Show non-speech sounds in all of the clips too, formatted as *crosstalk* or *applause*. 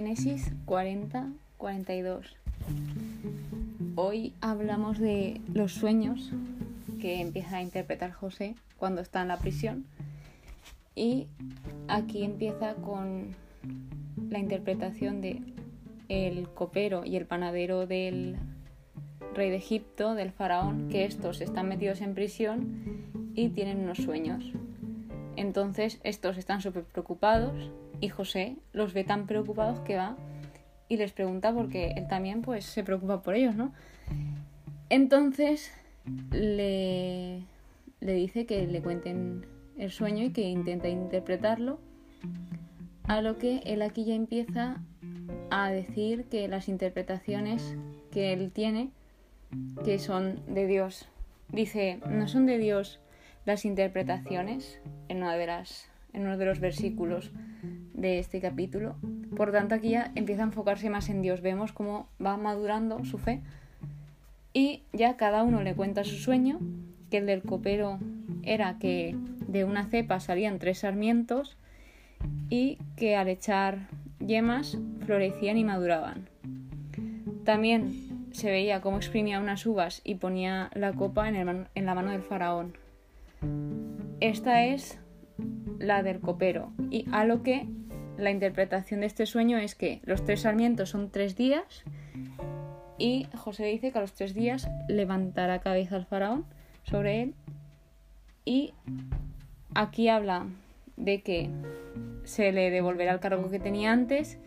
Génesis 40, 42. Hoy hablamos de los sueños que empieza a interpretar José cuando está en la prisión. Y aquí empieza con la interpretación de el copero y el panadero del rey de Egipto, del faraón, que estos están metidos en prisión y tienen unos sueños. Entonces estos están súper preocupados y José los ve tan preocupados que va y les pregunta porque él también pues se preocupa por ellos, ¿no? Entonces le, le dice que le cuenten el sueño y que intenta interpretarlo, a lo que él aquí ya empieza a decir que las interpretaciones que él tiene, que son de Dios, dice, no son de Dios las interpretaciones en, una de las, en uno de los versículos de este capítulo. Por tanto, aquí ya empieza a enfocarse más en Dios. Vemos cómo va madurando su fe y ya cada uno le cuenta su sueño, que el del copero era que de una cepa salían tres sarmientos y que al echar yemas florecían y maduraban. También se veía cómo exprimía unas uvas y ponía la copa en, en la mano del faraón. Esta es la del copero. Y a lo que la interpretación de este sueño es que los tres sarmientos son tres días y José dice que a los tres días levantará cabeza al faraón sobre él. Y aquí habla de que se le devolverá el cargo que tenía antes.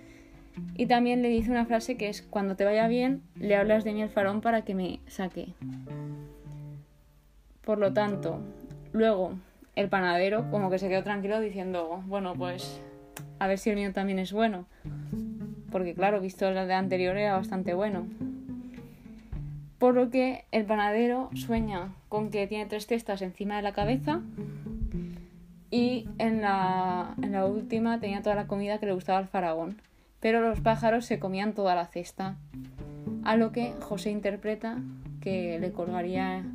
Y también le dice una frase que es cuando te vaya bien le hablas de mí al faraón para que me saque. Por lo tanto, luego el panadero como que se quedó tranquilo diciendo, bueno, pues a ver si el mío también es bueno. Porque claro, visto el de anterior era bastante bueno. Por lo que el panadero sueña con que tiene tres cestas encima de la cabeza y en la, en la última tenía toda la comida que le gustaba al faraón. Pero los pájaros se comían toda la cesta. A lo que José interpreta que le colgaría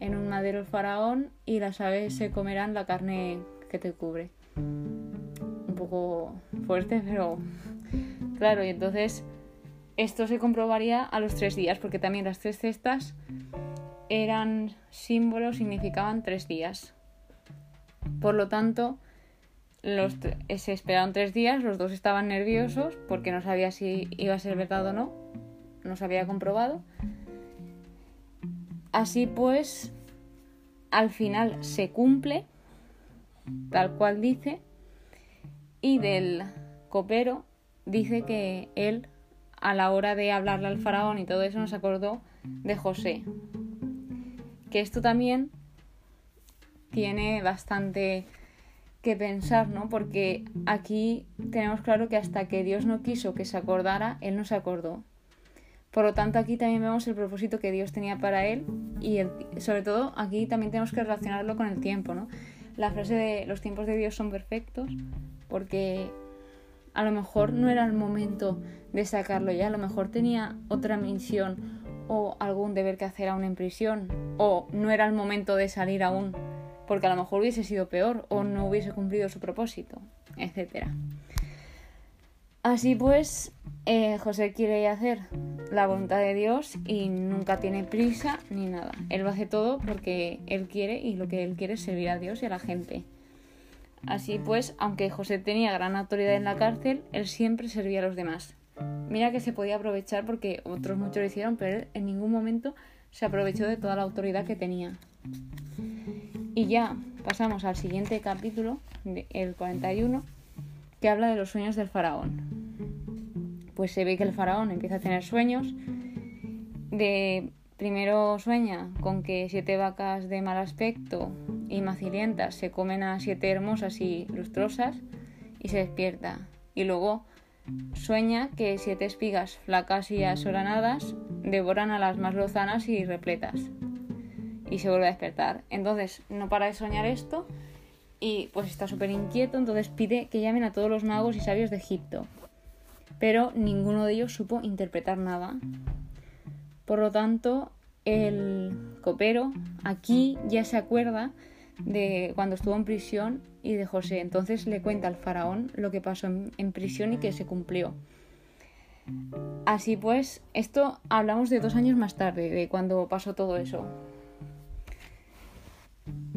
en un madero el faraón y las aves se comerán la carne que te cubre un poco fuerte, pero *laughs* claro, y entonces esto se comprobaría a los tres días, porque también las tres cestas eran símbolos, significaban tres días. Por lo tanto, se esperaron tres días, los dos estaban nerviosos porque no sabía si iba a ser verdad o no, no se había comprobado. Así pues, al final se cumple, tal cual dice, y del copero dice que él, a la hora de hablarle al faraón y todo eso, nos acordó de José. Que esto también tiene bastante que pensar, ¿no? Porque aquí tenemos claro que hasta que Dios no quiso que se acordara, Él no se acordó. Por lo tanto, aquí también vemos el propósito que Dios tenía para Él y sobre todo aquí también tenemos que relacionarlo con el tiempo, ¿no? La frase de los tiempos de Dios son perfectos porque a lo mejor no era el momento de sacarlo ya, a lo mejor tenía otra misión o algún deber que hacer aún en prisión, o no era el momento de salir aún, porque a lo mejor hubiese sido peor o no hubiese cumplido su propósito, etc. Así pues, eh, José quiere hacer la voluntad de Dios y nunca tiene prisa ni nada. Él lo hace todo porque él quiere y lo que él quiere es servir a Dios y a la gente. Así pues, aunque José tenía gran autoridad en la cárcel, él siempre servía a los demás. Mira que se podía aprovechar porque otros muchos lo hicieron, pero él en ningún momento se aprovechó de toda la autoridad que tenía. Y ya pasamos al siguiente capítulo, el 41, que habla de los sueños del faraón. Pues se ve que el faraón empieza a tener sueños. De primero sueña con que siete vacas de mal aspecto y macilientas se comen a siete hermosas y lustrosas y se despierta. Y luego sueña que siete espigas flacas y asolanadas devoran a las más lozanas y repletas. Y se vuelve a despertar. Entonces no para de soñar esto y pues está súper inquieto, entonces pide que llamen a todos los magos y sabios de Egipto. Pero ninguno de ellos supo interpretar nada. Por lo tanto, el copero aquí ya se acuerda de cuando estuvo en prisión y de José. Entonces le cuenta al faraón lo que pasó en, prisión y que se cumplió. Así pues, esto hablamos de dos años más tarde, de cuando pasó todo eso.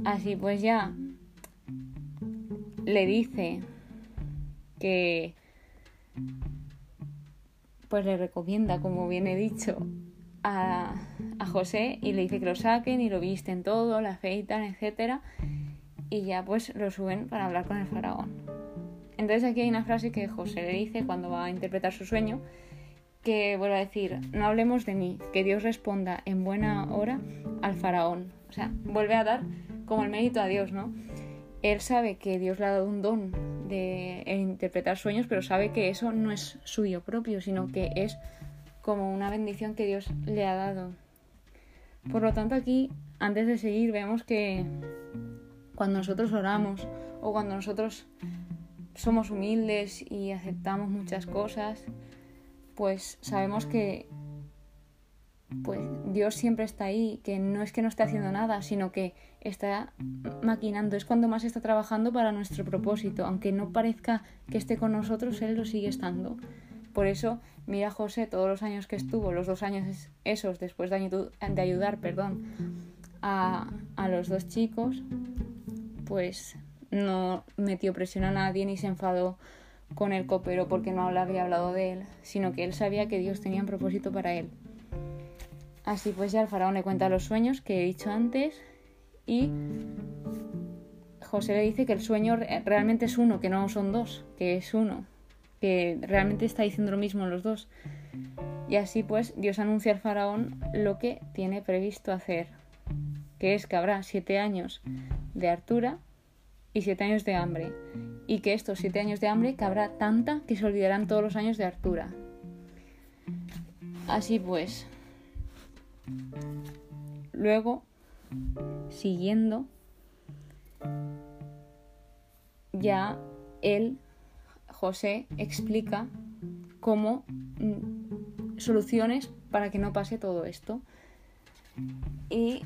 Así pues ya le dice que pues le recomienda, como bien he dicho, a, a, José y le dice que lo saquen y lo visten todo, la afeitan, etc. Y ya pues lo suben para hablar con el faraón. Entonces aquí hay una frase que José le dice cuando va a interpretar su sueño, que vuelve a decir, no hablemos de mí, que Dios responda en buena hora al faraón. O sea, vuelve a dar como el mérito a Dios, ¿no? Él sabe que Dios le ha dado un don de interpretar sueños, pero sabe que eso no es suyo propio, sino que es como una bendición que Dios le ha dado. Por lo tanto, aquí, antes de seguir, vemos que cuando nosotros oramos o cuando nosotros somos humildes y aceptamos muchas cosas, pues sabemos que pues Dios siempre está ahí, que no es que no esté haciendo nada, sino que está maquinando, es cuando más está trabajando para nuestro propósito, aunque no parezca que esté con nosotros, Él lo sigue estando. Por eso, mira José todos los años que estuvo, los dos años esos después de, ayudar perdón, a, a los dos chicos, pues no metió presión a nadie ni se enfadó con el copero porque no había hablado de él, sino que él sabía que Dios tenía un propósito para él. Así pues ya el faraón le cuenta los sueños que he dicho antes y José le dice que el sueño realmente es uno, que no son dos, que es uno, que realmente está diciendo lo mismo los dos. Y así pues Dios anuncia al faraón lo que tiene previsto hacer, que es que habrá siete años de hartura y siete años de hambre, y que estos siete años de hambre cabrá tanta que se olvidarán todos los años de hartura. Así pues, luego, siguiendo, ya él, José, explica cómo mm, soluciones para que no pase todo esto. Y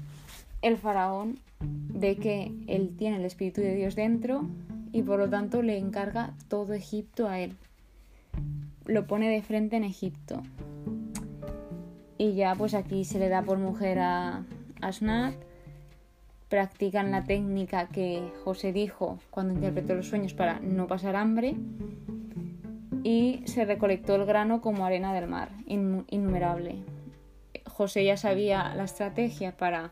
el faraón ve que él tiene el Espíritu de Dios dentro y por lo tanto le encarga todo Egipto a él. Lo pone de frente en Egipto. Y ya pues aquí se le da por mujer a Asnat. Practican la técnica que José dijo cuando interpretó los sueños para no pasar hambre. Y se recolectó el grano como arena del mar, innumerable. José ya sabía la estrategia para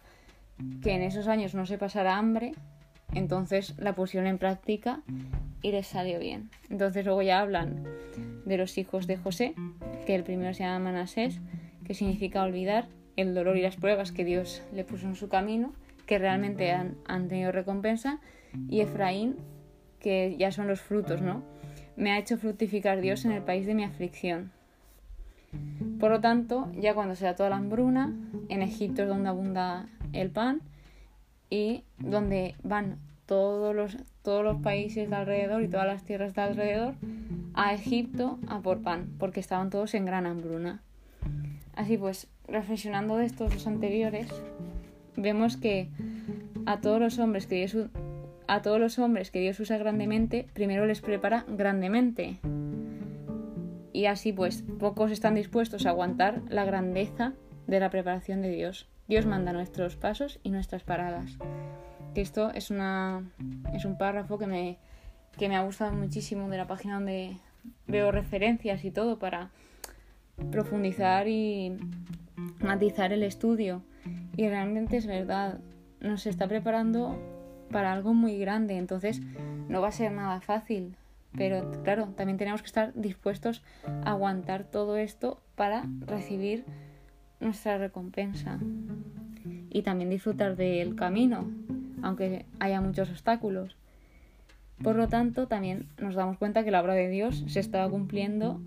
que en esos años no se pasara hambre, entonces la pusieron en práctica y les salió bien. Entonces luego ya hablan de los hijos de José, que el primero se llama Manasés, que significa olvidar el dolor y las pruebas que Dios le puso en su camino, que realmente han, han tenido recompensa, y Efraín, que ya son los frutos, ¿no? Me ha hecho fructificar Dios en el país de mi aflicción. Por lo tanto, ya cuando se da toda la hambruna, en Egipto es donde abunda el pan y donde van todos los, todos los países de alrededor y todas las tierras de alrededor a Egipto a por pan, porque estaban todos en gran hambruna. Así pues, reflexionando de estos dos anteriores, vemos que a todos los hombres que Dios, a todos los hombres que Dios usa grandemente, primero les prepara grandemente. Y así pues, pocos están dispuestos a aguantar la grandeza de la preparación de Dios. Dios manda nuestros pasos y nuestras paradas. Esto es, una, es un párrafo que me, que me ha gustado muchísimo de la página donde veo referencias y todo para profundizar y matizar el estudio. Y realmente es verdad, nos está preparando para algo muy grande, entonces no va a ser nada fácil. Pero claro, también tenemos que estar dispuestos a aguantar todo esto para recibir nuestra recompensa y también disfrutar del camino, aunque haya muchos obstáculos. Por lo tanto, también nos damos cuenta que la obra de Dios se estaba cumpliendo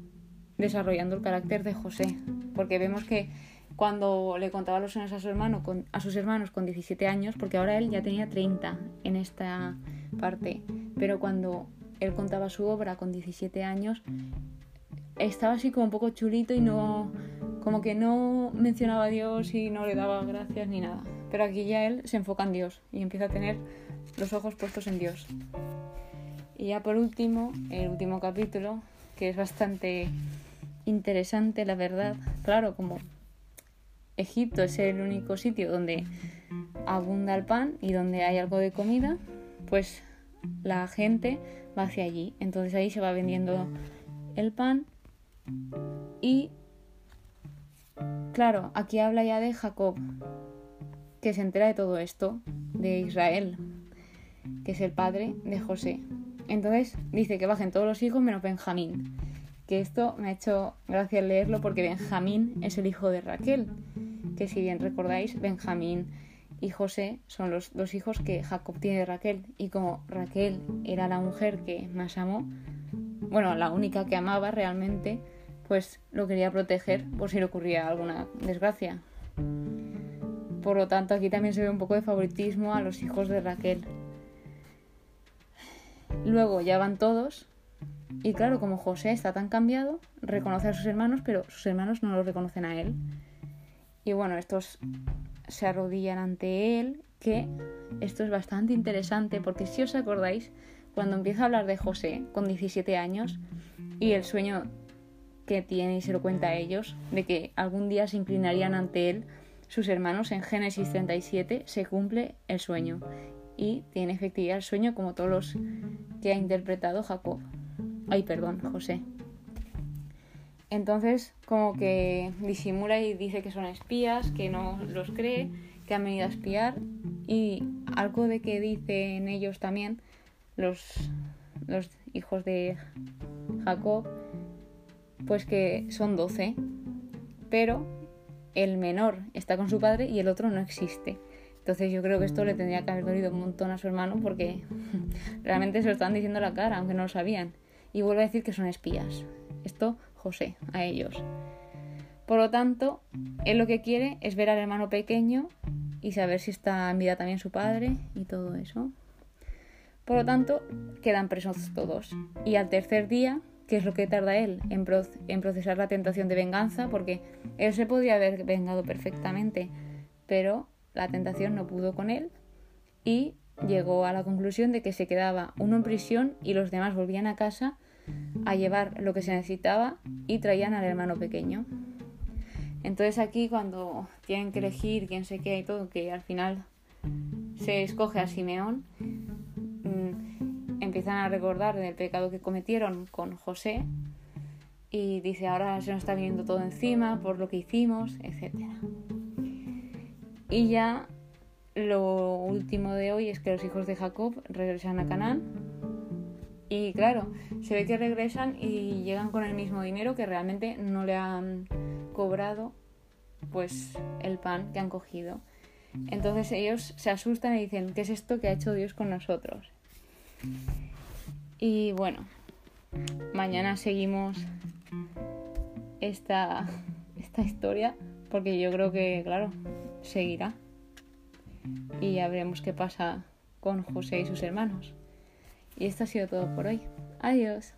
desarrollando el carácter de José, porque vemos que cuando le contaba los sueños a, su hermano, a sus hermanos con 17 años, porque ahora él ya tenía 30 en esta parte, pero cuando él contaba su obra con 17 años, estaba así como un poco chulito y no, como que no mencionaba a Dios y no le daba gracias ni nada. Pero aquí ya él se enfoca en Dios y empieza a tener los ojos puestos en Dios. Y ya por último, el último capítulo, que es bastante interesante, la verdad. Claro, como Egipto es el único sitio donde abunda el pan y donde hay algo de comida, pues la gente va hacia allí. Entonces ahí se va vendiendo el pan y claro, aquí habla ya de Jacob, que se entera de todo esto, de Israel, que es el padre de José. Entonces dice que bajen todos los hijos menos Benjamín. Que esto me ha hecho gracia leerlo porque Benjamín es el hijo de Raquel. Que si bien recordáis, Benjamín y José son los dos hijos que Jacob tiene de Raquel. Y como Raquel era la mujer que más amó, bueno, la única que amaba realmente, pues lo quería proteger por si le ocurría alguna desgracia. Por lo tanto, aquí también se ve un poco de favoritismo a los hijos de Raquel. Luego ya van todos. Y claro, como José está tan cambiado, reconoce a sus hermanos, pero sus hermanos no lo reconocen a él. Y bueno, estos se arrodillan ante él, que esto es bastante interesante porque si os acordáis, cuando empieza a hablar de José con 17 años y el sueño que tiene y se lo cuenta a ellos, de que algún día se inclinarían ante él, sus hermanos en Génesis 37 se cumple el sueño y tiene efectividad el sueño como todos los que ha interpretado Jacob. Ay, perdón, José. Entonces, como que disimula y dice que son espías, que no los cree, que han venido a espiar y algo de que dicen ellos también, los, los hijos de Jacob, pues que son doce, pero el menor está con su padre y el otro no existe. Entonces yo creo que esto le tendría que haber dolido un montón a su hermano porque *laughs* realmente se lo estaban diciendo a la cara, aunque no lo sabían. Y vuelve a decir que son espías. Esto José, a ellos. Por lo tanto, él lo que quiere es ver al hermano pequeño y saber si está en vida también su padre y todo eso. Por lo tanto, quedan presos todos. Y al tercer día, ¿qué es lo que tarda él en, procesar la tentación de venganza? Porque él se podía haber vengado perfectamente, pero la tentación no pudo con él y llegó a la conclusión de que se quedaba uno en prisión y los demás volvían a casa a llevar lo que se necesitaba y traían al hermano pequeño. Entonces aquí cuando tienen que elegir quién se queda y todo, que al final se escoge a Simeón, mm, empiezan a recordar del pecado que cometieron con José y dice ahora se nos está viniendo todo encima por lo que hicimos, etcétera. Y ya lo último de hoy es que los hijos de Jacob regresan a Canaán. Y claro, se ve que regresan y llegan con el mismo dinero que realmente no le han cobrado pues el pan que han cogido. Entonces ellos se asustan y dicen, ¿qué es esto que ha hecho Dios con nosotros? Y bueno, mañana seguimos esta, esta historia porque yo creo que, claro, seguirá. Y ya veremos qué pasa con José y sus hermanos. Y esto ha sido todo por hoy. Adiós.